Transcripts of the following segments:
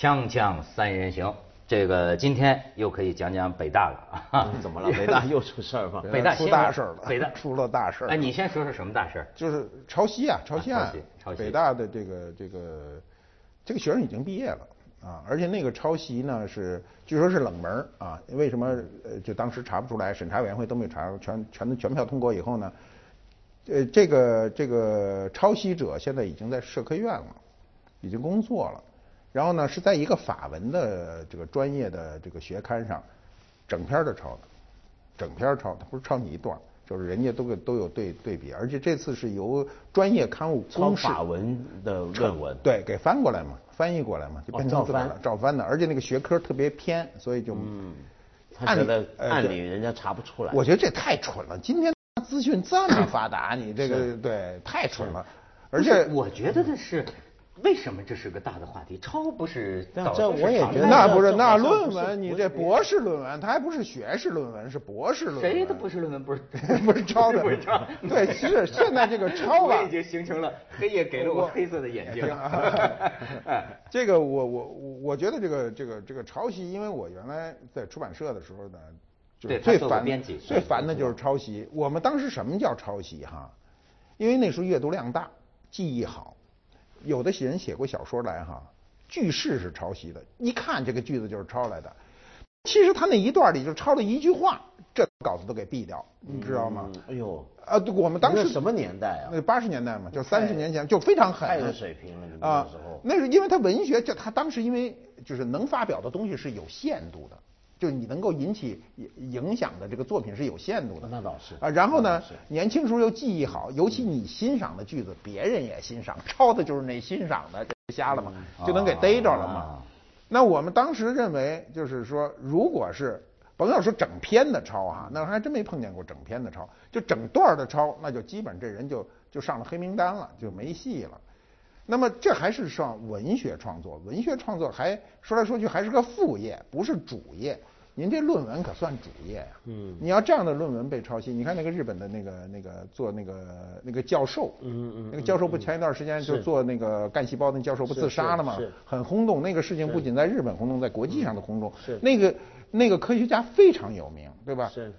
锵锵三人行，这个今天又可以讲讲北大了啊？怎么了？北大又出事儿吗？北大出大事了，北大 出了大事哎，你先说说什么大事？就是抄袭啊，抄袭案。抄袭。北大的这个这个这个学生已经毕业了啊，而且那个抄袭呢是据说是冷门啊。为什么呃就当时查不出来？审查委员会都没查，全全都全票通过以后呢？呃，这个这个抄袭者现在已经在社科院了，已经工作了。然后呢，是在一个法文的这个专业的这个学刊上，整篇的抄的，整篇抄，他不是抄你一段，就是人家都给都有对对比，而且这次是由专业刊物抄法文的论文，对，给翻过来嘛，翻译过来嘛，就变成照翻照翻的，而且那个学科特别偏，所以就嗯，他觉得按理人家查不出来。我觉得这太蠢了，今天资讯这么发达，你这个对太蠢了，而且我觉得的是。为什么这是个大的话题？抄不是？这我也觉得那不是那论文，你这博士论文，它还不是学士论文，是博士论文。谁的博士论文不是 不是抄的？不是抄。对，是现在这个抄吧，已经形成了黑夜给了我黑色的眼睛。这个我我我觉得这个这个这个抄袭，因为我原来在出版社的时候呢，就最烦最烦的就是抄袭。我们当时什么叫抄袭哈？因为那时候阅读量大，记忆好。有的人写过小说来哈，句式是抄袭的，一看这个句子就是抄来的。其实他那一段里就抄了一句话，这稿子都给毙掉，你知道吗？哎呦，啊，我们当时什么年代啊？那八十年代嘛，就三十年前，就非常狠。太有水平了，那时候。那是因为他文学，就他当时因为就是能发表的东西是有限度的。就你能够引起影响的这个作品是有限度的，那倒是啊。然后呢，年轻时候又记忆好，尤其你欣赏的句子，别人也欣赏，抄的就是那欣赏的，瞎了嘛，就能给逮着了嘛。那我们当时认为，就是说，如果是甭要说整篇的抄啊，那还真没碰见过整篇的抄，就整段的抄，那就基本这人就就上了黑名单了，就没戏了。那么这还是上文学创作，文学创作还说来说去还是个副业，不是主业。您这论文可算主业呀！嗯，你要这样的论文被抄袭，你看那个日本的那个那个做那个那个教授，嗯嗯，那个教授不前一段时间就做那个干细胞那教授不自杀了吗？是，很轰动。那个事情不仅在日本轰动，在国际上的轰动。是，那个那个科学家非常有名，对吧？是。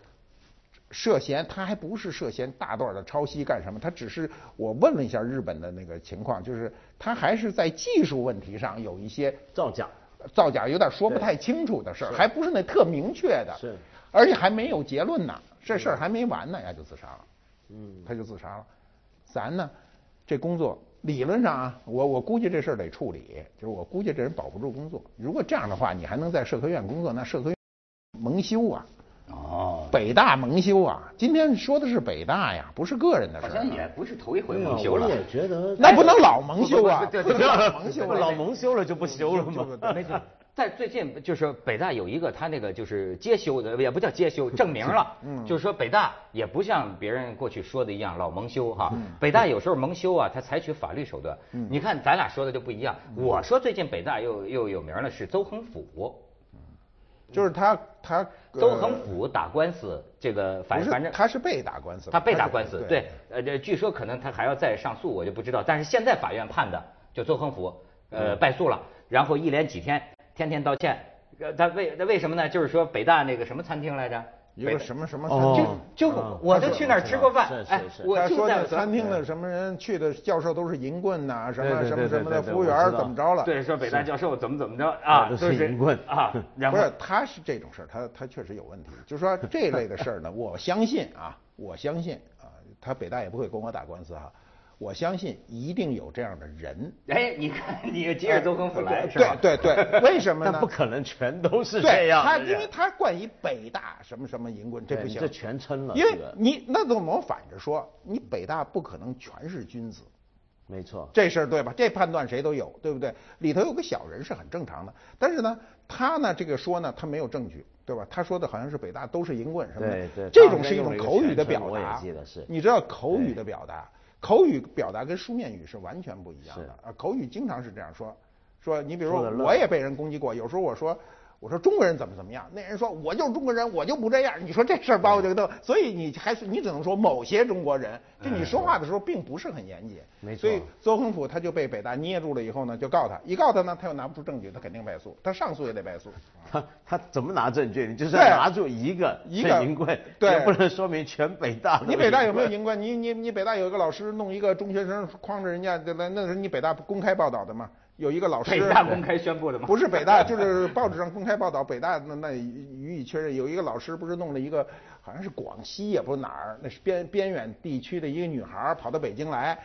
涉嫌他还不是涉嫌大段的抄袭干什么？他只是我问了一下日本的那个情况，就是他还是在技术问题上有一些造假。造假有点说不太清楚的事儿，还不是那特明确的，是，而且还没有结论呢，这事儿还没完呢，呀就自杀了，嗯，他就自杀了。咱呢，这工作理论上啊，我我估计这事儿得处理，就是我估计这人保不住工作。如果这样的话，你还能在社科院工作，那社科院蒙羞啊。哦，北大蒙羞啊！今天说的是北大呀，不是个人的事好像也不是头一回蒙羞了。我也觉得，那不能老蒙羞啊！对对对，老蒙羞，老蒙羞了就不羞了吗？没错，在最近就是北大有一个他那个就是接修的，也不叫接修，证明了，就是说北大也不像别人过去说的一样老蒙羞哈。北大有时候蒙羞啊，他采取法律手段。你看咱俩说的就不一样。我说最近北大又又有名了是邹恒甫。就是他，他邹恒甫打官司，这个反反正他是被打官司，他被打官司，对，呃，这据说可能他还要再上诉，我就不知道。但是现在法院判的，就邹恒甫，呃，败诉了，然后一连几天天天道歉，呃，他为他为什么呢？就是说北大那个什么餐厅来着？一个什么什么餐厅，就就我都去那儿吃过饭，哎，我说的餐厅的什么人去的教授都是银棍呐，什么什么什么的服务员怎么着了？对，说北大教授怎么怎么着啊，都是银棍啊。不是，他是这种事儿，他他确实有问题。就是说这类的事儿呢，我相信啊，我相信啊，他北大也不会跟我打官司哈。我相信一定有这样的人。哎，你看，你接着邹恒甫来是吧？对对对，为什么呢？不可能全都是这样。他因为他冠以北大什么什么银棍，这不行。这全称了。因为你那怎么反着说？你北大不可能全是君子。没错。这事儿对吧？这判断谁都有，对不对？里头有个小人是很正常的。但是呢，他呢这个说呢，他没有证据，对吧？他说的好像是北大都是银棍什么的。对对。这种是一种口语的表达。我也记得是。你知道口语的表达？口语表达跟书面语是完全不一样的啊！口语经常是这样说，说你比如说我也被人攻击过，有时候我说我说中国人怎么怎么样？那人说我就是中国人，我就不这样。你说这事儿把我这个都，所以你还是你只能说某些中国人，就你说话的时候并不是很严谨。没错。所以邹恒甫他就被北大捏住了以后呢，就告他，一告他呢，他又拿不出证据，他肯定败诉，他上诉也得败诉。他他怎么拿证据？你就是要拿住一个一个银棍，对，不能说明全北大。你北大有没有银棍？你你你北大有一个老师弄一个中学生框着人家，那那是你北大公开报道的吗？有一个老师，北大公开宣布的吗？不是北大，就是报纸上公开报道。北大那那予以确认，有一个老师不是弄了一个，好像是广西也不是哪儿，那是边边远地区的一个女孩跑到北京来，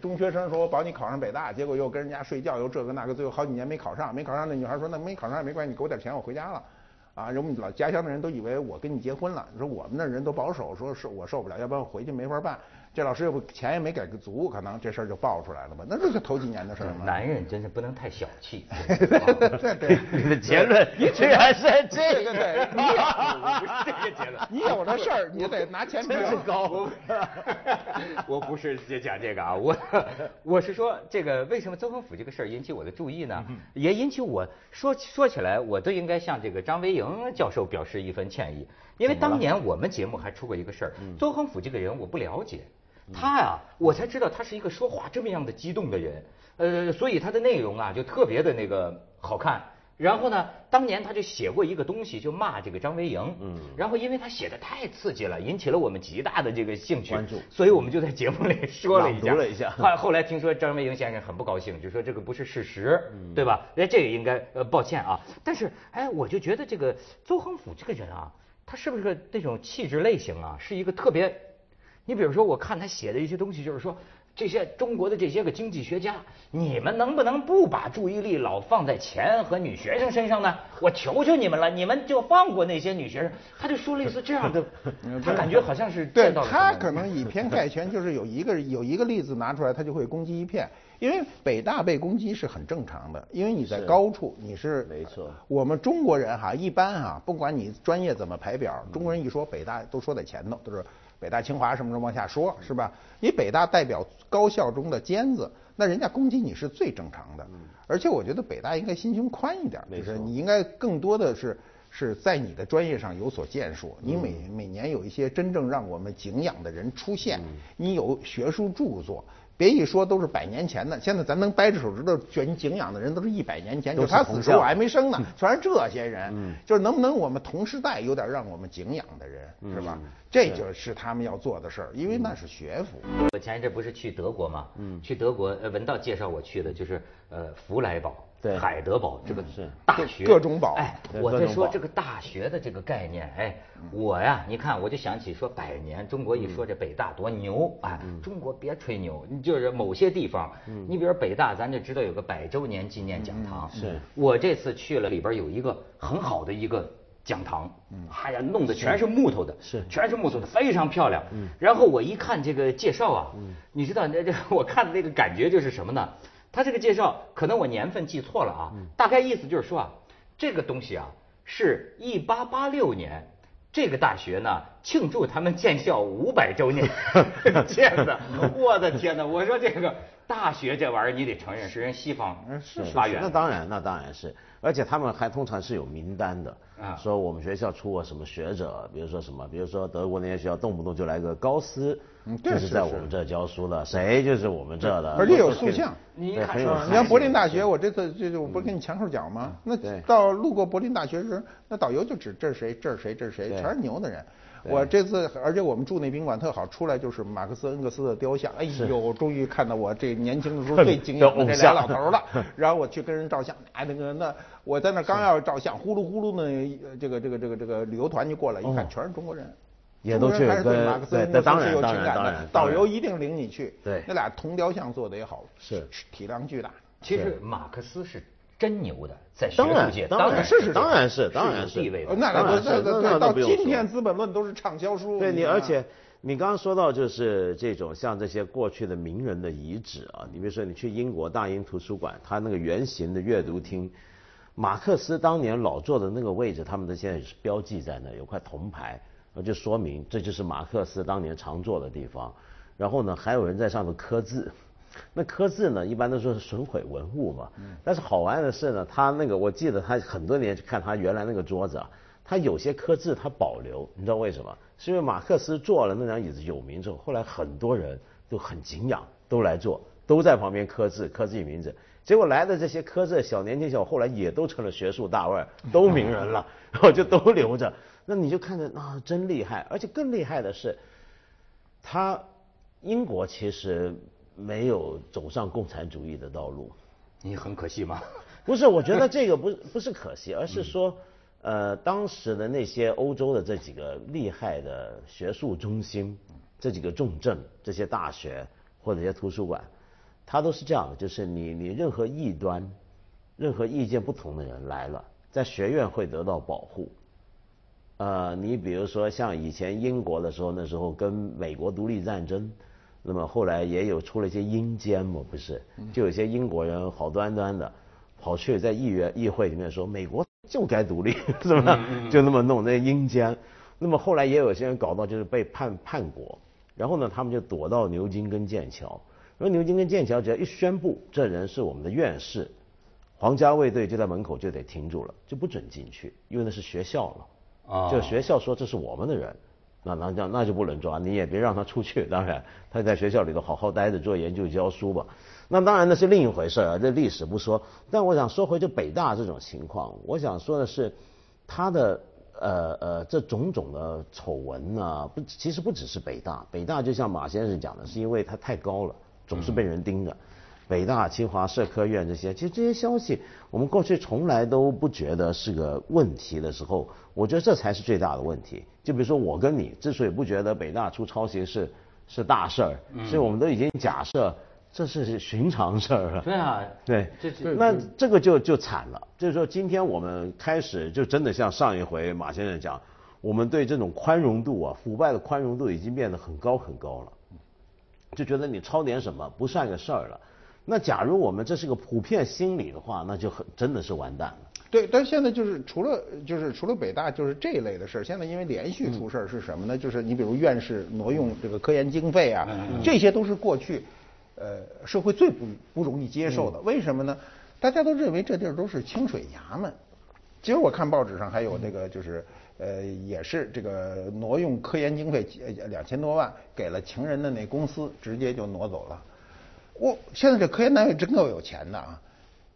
中学生说我保你考上北大，结果又跟人家睡觉，又这个那个，最后好几年没考上，没考上。那女孩说那没考上也没关系，你给我点钱，我回家了。啊，我们老家乡的人都以为我跟你结婚了。你说我们那人都保守，说是我受不了，要不然我回去没法办。这老师又不钱也没给个足，可能这事儿就爆出来了吧？那这是头几年的事儿嘛。男人真是不能太小气。对对，你的结论你居然是这个，对，你 不是这个结论。你有了事儿，你得拿钱真是高。我不是讲这个啊，我我是说这个为什么邹恒甫这个事儿引起我的注意呢？也引起我说说起来，我都应该向这个张维迎教授表示一份歉意，因为当年我们节目还出过一个事儿，邹恒甫这个人我不了解。他呀，我才知道他是一个说话这么样的激动的人，呃，所以他的内容啊就特别的那个好看。然后呢，当年他就写过一个东西，就骂这个张维迎。嗯。然后因为他写的太刺激了，引起了我们极大的这个兴趣关注，所以我们就在节目里说了一下。了一下。后后来听说张维迎先生很不高兴，就说这个不是事实，对吧？哎，这个应该呃抱歉啊。但是哎，我就觉得这个邹恒甫这个人啊，他是不是那种气质类型啊，是一个特别。你比如说，我看他写的一些东西，就是说，这些中国的这些个经济学家，你们能不能不把注意力老放在钱和女学生身上呢？我求求你们了，你们就放过那些女学生。他就说类似这样的，他感觉好像是对他可能以偏概全，就是有一个有一个例子拿出来，他就会攻击一片。因为北大被攻击是很正常的，因为你在高处，你是没错。我们中国人哈，一般哈，不管你专业怎么排表，中国人一说北大都说在前头，都是。北大、清华什么什么往下说，是吧？你北大代表高校中的尖子，那人家攻击你是最正常的。而且我觉得北大应该心胸宽一点，就是你应该更多的是是在你的专业上有所建树。你每每年有一些真正让我们敬仰的人出现，你有学术著作。别一说都是百年前的，现在咱能掰着手指头选敬仰的人都是一百年前，就他死时候我还没生呢，全是这些人，就是能不能我们同时代有点让我们敬仰的人，是吧？这就是他们要做的事儿，因为那是学府。我前一阵不是去德国吗？嗯，去德国，呃，文道介绍我去的就是呃福来堡。对，海德堡这个是。大学，各种堡。哎，我在说这个大学的这个概念，哎，我呀，你看，我就想起说百年，中国一说这北大多牛，啊，中国别吹牛，你就是某些地方，你比如北大，咱就知道有个百周年纪念讲堂。是，我这次去了，里边有一个很好的一个讲堂，哎呀，弄的全是木头的，是，全是木头的，非常漂亮。然后我一看这个介绍啊，你知道那这我看的那个感觉就是什么呢？他这个介绍可能我年份记错了啊，大概意思就是说啊，这个东西啊是一八八六年这个大学呢庆祝他们建校五百周年 建的。我的天哪！我说这个大学这玩意儿你得承认是人西方发源。那当然，那当然是，而且他们还通常是有名单的啊，说我们学校出过什么学者，比如说什么，比如说德国那些学校动不动就来个高斯。就是在我们这教书的，谁就是我们这的，而且有塑像。你很有。你像柏林大学，我这次就是我不是跟你前后脚吗？那到路过柏林大学时，那导游就指这是谁，这是谁，这是谁，全是牛的人。我这次，而且我们住那宾馆特好，出来就是马克思恩格斯的雕像。哎呦，终于看到我这年轻的时候最敬仰的这俩老头了。然后我去跟人照相，哎，那个那我在那刚要照相，呼噜呼噜呢，这个这个这个这个旅游团就过来，一看全是中国人。也都去对马克思那当是有情感的，导游一定领你去。对，那俩铜雕像做的也好，是体量巨大。其实马克思是真牛的，在学术界当然是是当然是当然是地位。那那那那到今天《资本论》都是畅销书。对你，而且你刚刚说到就是这种像这些过去的名人的遗址啊，你比如说你去英国大英图书馆，它那个圆形的阅读厅，马克思当年老坐的那个位置，他们的现在是标记在那，有块铜牌。那就说明这就是马克思当年常坐的地方，然后呢，还有人在上头刻字，那刻字呢，一般都说是损毁文物嘛。但是好玩的是呢，他那个我记得他很多年去看他原来那个桌子啊，他有些刻字他保留，你知道为什么？是因为马克思坐了那张椅子有名之后，后来很多人都很敬仰，都来坐，都在旁边刻字，刻自己名字。结果来的这些刻字小年轻小，后来也都成了学术大腕，都名人了，然 后就都留着。那你就看着啊，真厉害！而且更厉害的是，他英国其实没有走上共产主义的道路。你很可惜吗？不是，我觉得这个不 不是可惜，而是说，呃，当时的那些欧洲的这几个厉害的学术中心，这几个重镇，这些大学或者一些图书馆，它都是这样的，就是你你任何异端、任何意见不同的人来了，在学院会得到保护。呃，你比如说像以前英国的时候，那时候跟美国独立战争，那么后来也有出了一些阴间嘛，不是？就有些英国人好端端的跑去在议员议会里面说美国就该独立，是吧？就那么弄那阴间。那么后来也有些人搞到就是被判叛国，然后呢，他们就躲到牛津跟剑桥。然后牛津跟剑桥只要一宣布这人是我们的院士，皇家卫队就在门口就得停住了，就不准进去，因为那是学校了。就学校说这是我们的人，那那这样那就不能抓，你也别让他出去。当然，他在学校里头好好待着做研究教书吧。那当然那是另一回事啊，这历史不说。但我想说回就北大这种情况，我想说的是，他的呃呃这种种的丑闻呢，不其实不只是北大，北大就像马先生讲的，是因为它太高了，总是被人盯着。北大、清华、社科院这些，其实这些消息我们过去从来都不觉得是个问题的时候，我觉得这才是最大的问题。就比如说我跟你之所以不觉得北大出抄袭是是大事儿，所以我们都已经假设这是寻常事儿了。对啊，对，那这个就就惨了。就是说今天我们开始就真的像上一回马先生讲，我们对这种宽容度啊，腐败的宽容度已经变得很高很高了，就觉得你抄点什么不算个事儿了。那假如我们这是个普遍心理的话，那就很真的是完蛋了。对，但现在就是除了就是除了北大就是这一类的事儿，现在因为连续出事儿是什么呢？就是你比如院士挪用这个科研经费啊，这些都是过去呃社会最不不容易接受的。为什么呢？大家都认为这地儿都是清水衙门。今儿我看报纸上还有那个就是呃也是这个挪用科研经费两千多万给了情人的那公司，直接就挪走了。我现在这科研单位真够有钱的啊，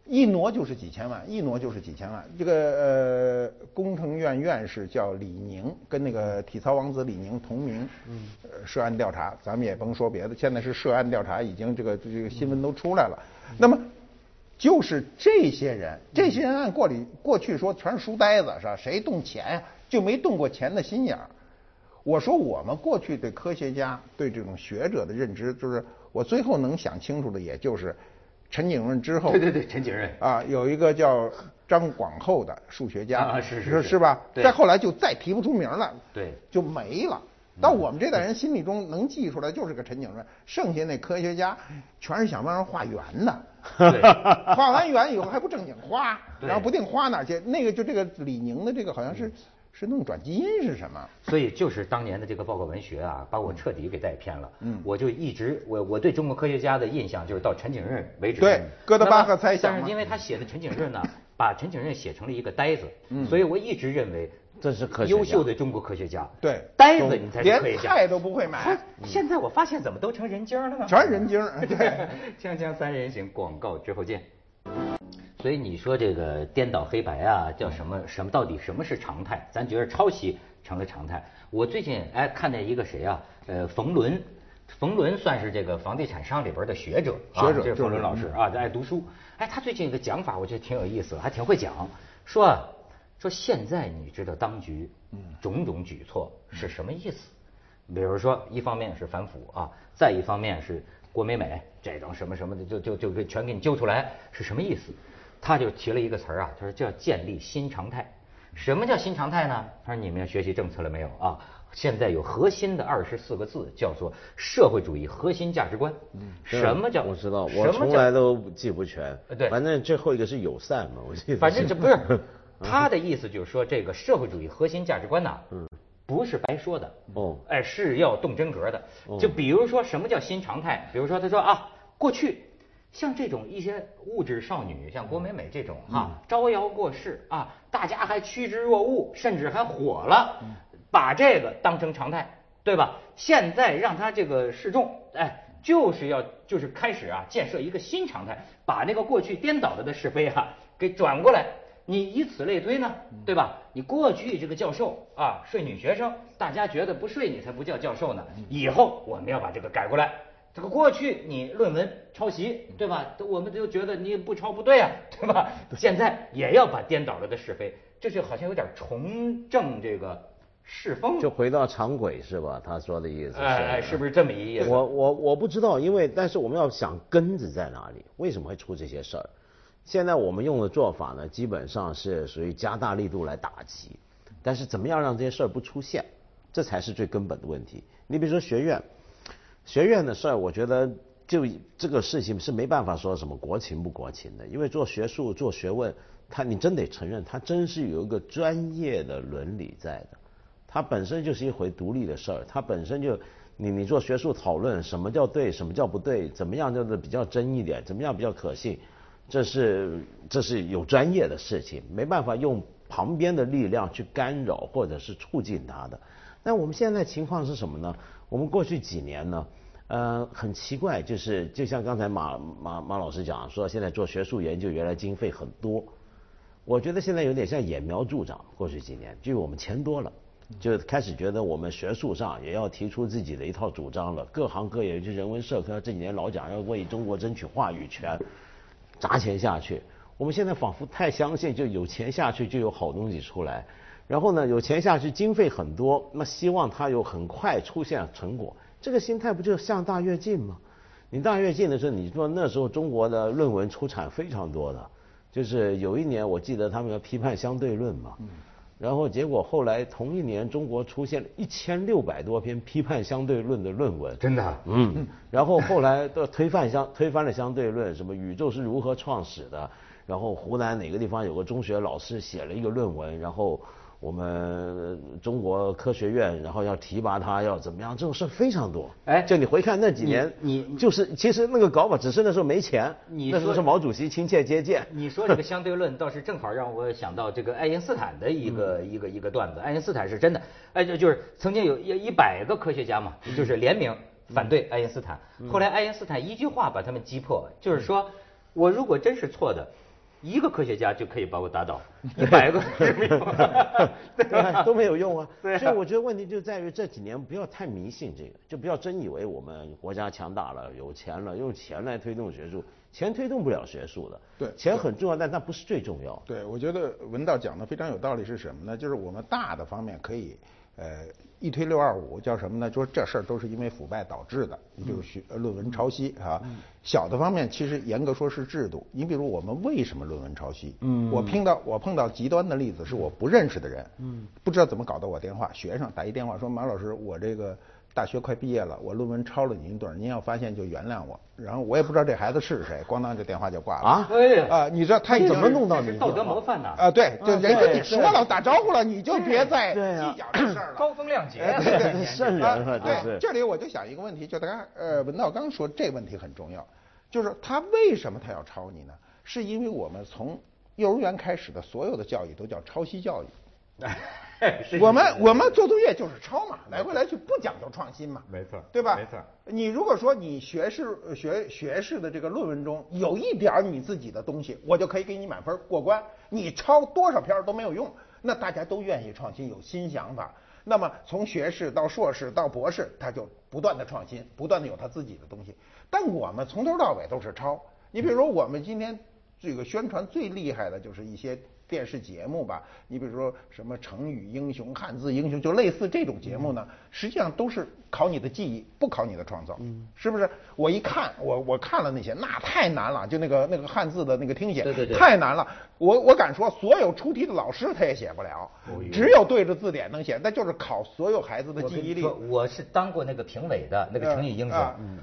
一挪就是几千万，一挪就是几千万。这个呃，工程院院士叫李宁，跟那个体操王子李宁同名，嗯，涉案调查，咱们也甭说别的，现在是涉案调查，已经这个这个新闻都出来了。那么，就是这些人，这些人按过里过去说全是书呆子是吧？谁动钱呀？就没动过钱的心眼儿。我说我们过去对科学家、对这种学者的认知，就是我最后能想清楚的，也就是陈景润之后，对对对，陈景润啊，有一个叫张广厚的数学家啊，是是是吧？再后来就再提不出名了，对，就没了。到我们这代人心里中能记出来就是个陈景润，剩下那科学家全是想办法画圆的，画完圆以后还不正经花，然后不定花哪去。那个就这个李宁的这个好像是。是弄转基因是什么？所以就是当年的这个报告文学啊，把我彻底给带偏了。嗯，我就一直我我对中国科学家的印象就是到陈景润为止。对，哥德巴赫猜想。但是因为他写的陈景润呢，把陈景润写成了一个呆子，所以我一直认为这是科优秀的中国科学家。对，呆子你才是科学家。连菜都不会买。现在我发现怎么都成人精了呢？全是人精。对，锵锵三人行，广告之后见。所以你说这个颠倒黑白啊，叫什么什么？到底什么是常态？咱觉得抄袭成了常态。我最近哎看见一个谁啊？呃，冯仑，冯仑算是这个房地产商里边的学者，学者，这是冯仑老师啊，爱读书。哎，他最近一个讲法，我觉得挺有意思，还挺会讲。说说现在你知道当局种种举措是什么意思？比如说，一方面是反腐啊，再一方面是郭美美这种什么什么的，就就就给全给你揪出来，是什么意思？他就提了一个词儿啊，他说叫建立新常态。什么叫新常态呢？他说你们要学习政策了没有啊？现在有核心的二十四个字，叫做社会主义核心价值观。嗯，什么叫？我知道，我从来都记不全。对，反正最后一个是友善嘛，我记得。反正这不是 他的意思，就是说这个社会主义核心价值观呐，嗯，不是白说的。哦，哎，是要动真格的。就比如说什么叫新常态？比如说他说啊。过去。像这种一些物质少女，像郭美美这种哈，招摇过市啊，大家还趋之若鹜，甚至还火了，把这个当成常态，对吧？现在让他这个示众，哎，就是要就是开始啊，建设一个新常态，把那个过去颠倒了的是非哈给转过来。你以此类推呢，对吧？你过去这个教授啊睡女学生，大家觉得不睡你才不叫教授呢。以后我们要把这个改过来。这个过去你论文抄袭，对吧？我们就觉得你不抄不对啊，对吧？现在也要把颠倒了的是非，这就好像有点重正这个世风，就回到常轨是吧？他说的意思是，哎，是不是这么一意思？我我我不知道，因为但是我们要想根子在哪里，为什么会出这些事儿？现在我们用的做法呢，基本上是属于加大力度来打击，但是怎么样让这些事儿不出现，这才是最根本的问题。你比如说学院。学院的事儿，我觉得就这个事情是没办法说什么国情不国情的，因为做学术做学问，他你真得承认，他真是有一个专业的伦理在的，它本身就是一回独立的事儿，它本身就你你做学术讨论，什么叫对，什么叫不对，怎么样叫做比较真一点，怎么样比较可信，这是这是有专业的事情，没办法用旁边的力量去干扰或者是促进它的。那我们现在情况是什么呢？我们过去几年呢，呃，很奇怪，就是就像刚才马马马老师讲说，现在做学术研究原来经费很多，我觉得现在有点像揠苗助长。过去几年，就我们钱多了，就开始觉得我们学术上也要提出自己的一套主张了。各行各业，就人文社科这几年老讲要为中国争取话语权，砸钱下去。我们现在仿佛太相信，就有钱下去就有好东西出来。然后呢，有钱下去，经费很多，那希望它有很快出现成果，这个心态不就向大跃进吗？你大跃进的时候，你说那时候中国的论文出产非常多的，就是有一年我记得他们要批判相对论嘛，然后结果后来同一年中国出现了一千六百多篇批判相对论的论文，真的，嗯，然后后来的推翻相推翻了相对论，什么宇宙是如何创始的，然后湖南哪个地方有个中学老师写了一个论文，然后。我们中国科学院，然后要提拔他，要怎么样？这种事非常多。哎，就你回看那几年，你就是其实那个搞法，只是那时候没钱。你那时候是毛主席亲切接见。你说这个相对论倒是正好让我想到这个爱因斯坦的一个一个一个段子。爱因斯坦是真的，哎，就就是曾经有一一百个科学家嘛，就是联名反对爱因斯坦。后来爱因斯坦一句话把他们击破，就是说我如果真是错的。一个科学家就可以把我打倒，一百个没有，都没有用啊。所以我觉得问题就在于这几年不要太迷信这个，就不要真以为我们国家强大了、有钱了，用钱来推动学术，钱推动不了学术的。对，钱很重要，但那不是最重要。对，我觉得文道讲的非常有道理，是什么呢？就是我们大的方面可以。呃，一推六二五叫什么呢？说这事儿都是因为腐败导致的，你比如学论文抄袭啊。小的方面其实严格说是制度。你比如我们为什么论文抄袭？嗯，我碰到我碰到极端的例子是我不认识的人，嗯，不知道怎么搞到我电话，学生打一电话说马老师，我这个。大学快毕业了，我论文抄了您一段，您要发现就原谅我。然后我也不知道这孩子是谁，咣当这电话就挂了。啊，啊，你知道他怎么弄到你？道德模范呢？啊，对，就人跟你说了打招呼了，你就别再计较这事儿了。高风亮节，对对，圣人对，这里我就想一个问题，就大家呃，文道刚说这问题很重要，就是他为什么他要抄你呢？是因为我们从幼儿园开始的所有的教育都叫抄袭教育。我们我们做作业就是抄嘛，来回来去不讲究创新嘛，没错，对吧？没错。你如果说你学士学学士的这个论文中有一点你自己的东西，我就可以给你满分过关。你抄多少篇都没有用，那大家都愿意创新，有新想法。那么从学士到硕士到博士，他就不断的创新，不断的有他自己的东西。但我们从头到尾都是抄。你比如说我们今天这个宣传最厉害的就是一些。电视节目吧，你比如说什么成语英雄、汉字英雄，就类似这种节目呢，实际上都是考你的记忆，不考你的创造，是不是？我一看，我我看了那些，那太难了，就那个那个汉字的那个听写，对对对，太难了。我我敢说，所有出题的老师他也写不了，只有对着字典能写，那就是考所有孩子的记忆力。我是当过那个评委的那个成语英雄，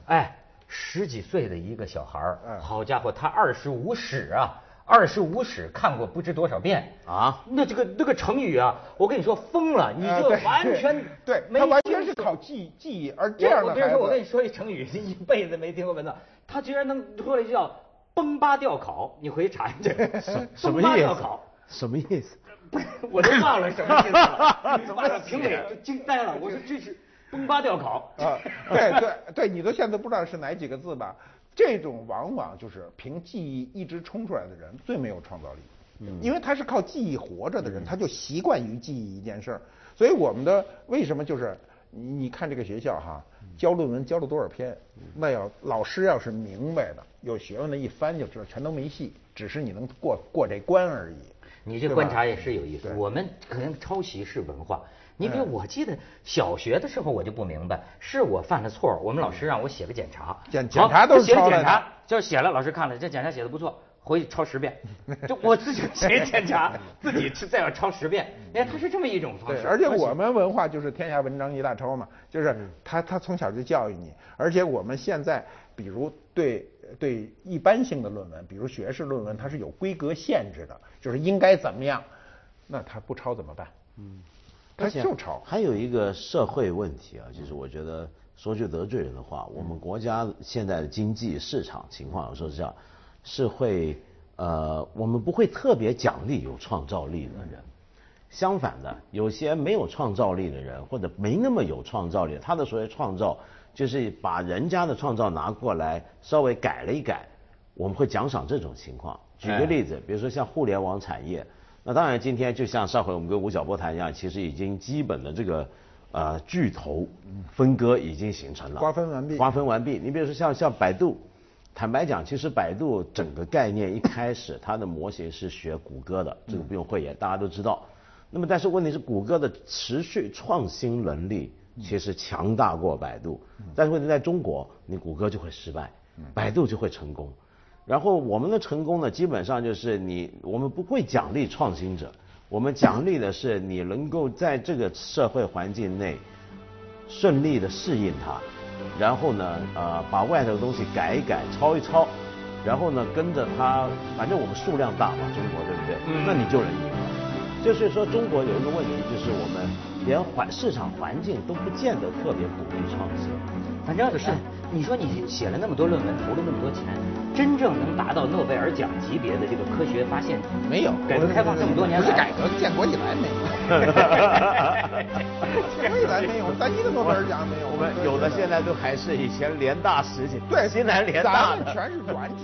哎，十几岁的一个小孩儿，好家伙，他二十五史啊。二十五史看过不知多少遍啊！那这个那个成语啊，我跟你说疯了，你就完全 对，他完全是靠记记忆。而这样的孩子，我跟你说一成语，一辈子没听过文字，他居然能说了一句叫“崩巴吊考”，你回去查一下。什么意思？什么意思？不是，我都忘了什么意思了。怎么评委就惊呆了？我说这是崩巴吊考啊！对对对，你都现在不知道是哪几个字吧？这种往往就是凭记忆一直冲出来的人最没有创造力。嗯，因为他是靠记忆活着的人，他就习惯于记忆一件事儿。所以我们的为什么就是你你看这个学校哈，教论文教了多少篇？那要老师要是明白的、有学问的，一翻就知道，全都没戏，只是你能过过这关而已。你这观察也是有意思。我们可能抄袭是文化。你比如我记得小学的时候我就不明白，是我犯了错，我们老师让我写个检查，检检查都是写检查，就是写了，老师看了这检查写的不错。回去抄十遍，就我自己写检查，自己再要抄十遍。你看，他是这么一种方式。而且我们文化就是天下文章一大抄嘛，就是他他从小就教育你。而且我们现在，比如对对一般性的论文，比如学士论文，它是有规格限制的，就是应该怎么样，那他不抄怎么办？嗯，他就抄。还有一个社会问题啊，就是我觉得说句得罪人的话，我们国家现在的经济市场情况有时候是这样。是会，呃，我们不会特别奖励有创造力的人，相反的，有些没有创造力的人或者没那么有创造力，他的所谓创造就是把人家的创造拿过来稍微改了一改，我们会奖赏这种情况。举个例子，比如说像互联网产业，那当然今天就像上回我们跟吴晓波谈一样，其实已经基本的这个呃巨头分割已经形成了，瓜分完毕，瓜分完毕。你比如说像像百度。坦白讲，其实百度整个概念一开始它的模型是学谷歌的，这个不用讳言，大家都知道。那么但是问题是，谷歌的持续创新能力其实强大过百度，但是问题在中国，你谷歌就会失败，百度就会成功。然后我们的成功呢，基本上就是你我们不会奖励创新者，我们奖励的是你能够在这个社会环境内顺利的适应它。然后呢，呃，把外头的东西改一改、抄一抄，然后呢，跟着它，反正我们数量大嘛，中国对不对？嗯。那你就能赢。就是说，中国有一个问题，就是我们连环市场环境都不见得特别鼓励创新。反正是，你说你写了那么多论文，投了那么多钱。真正能达到诺贝尔奖级别的这个科学发现没有？改革开放这么多年，不是改革，建国以来没有。建国以来没有，咱一个诺贝尔奖没有。我们有的现在都还是以前联大实习，对，西南联大咱们全是软指。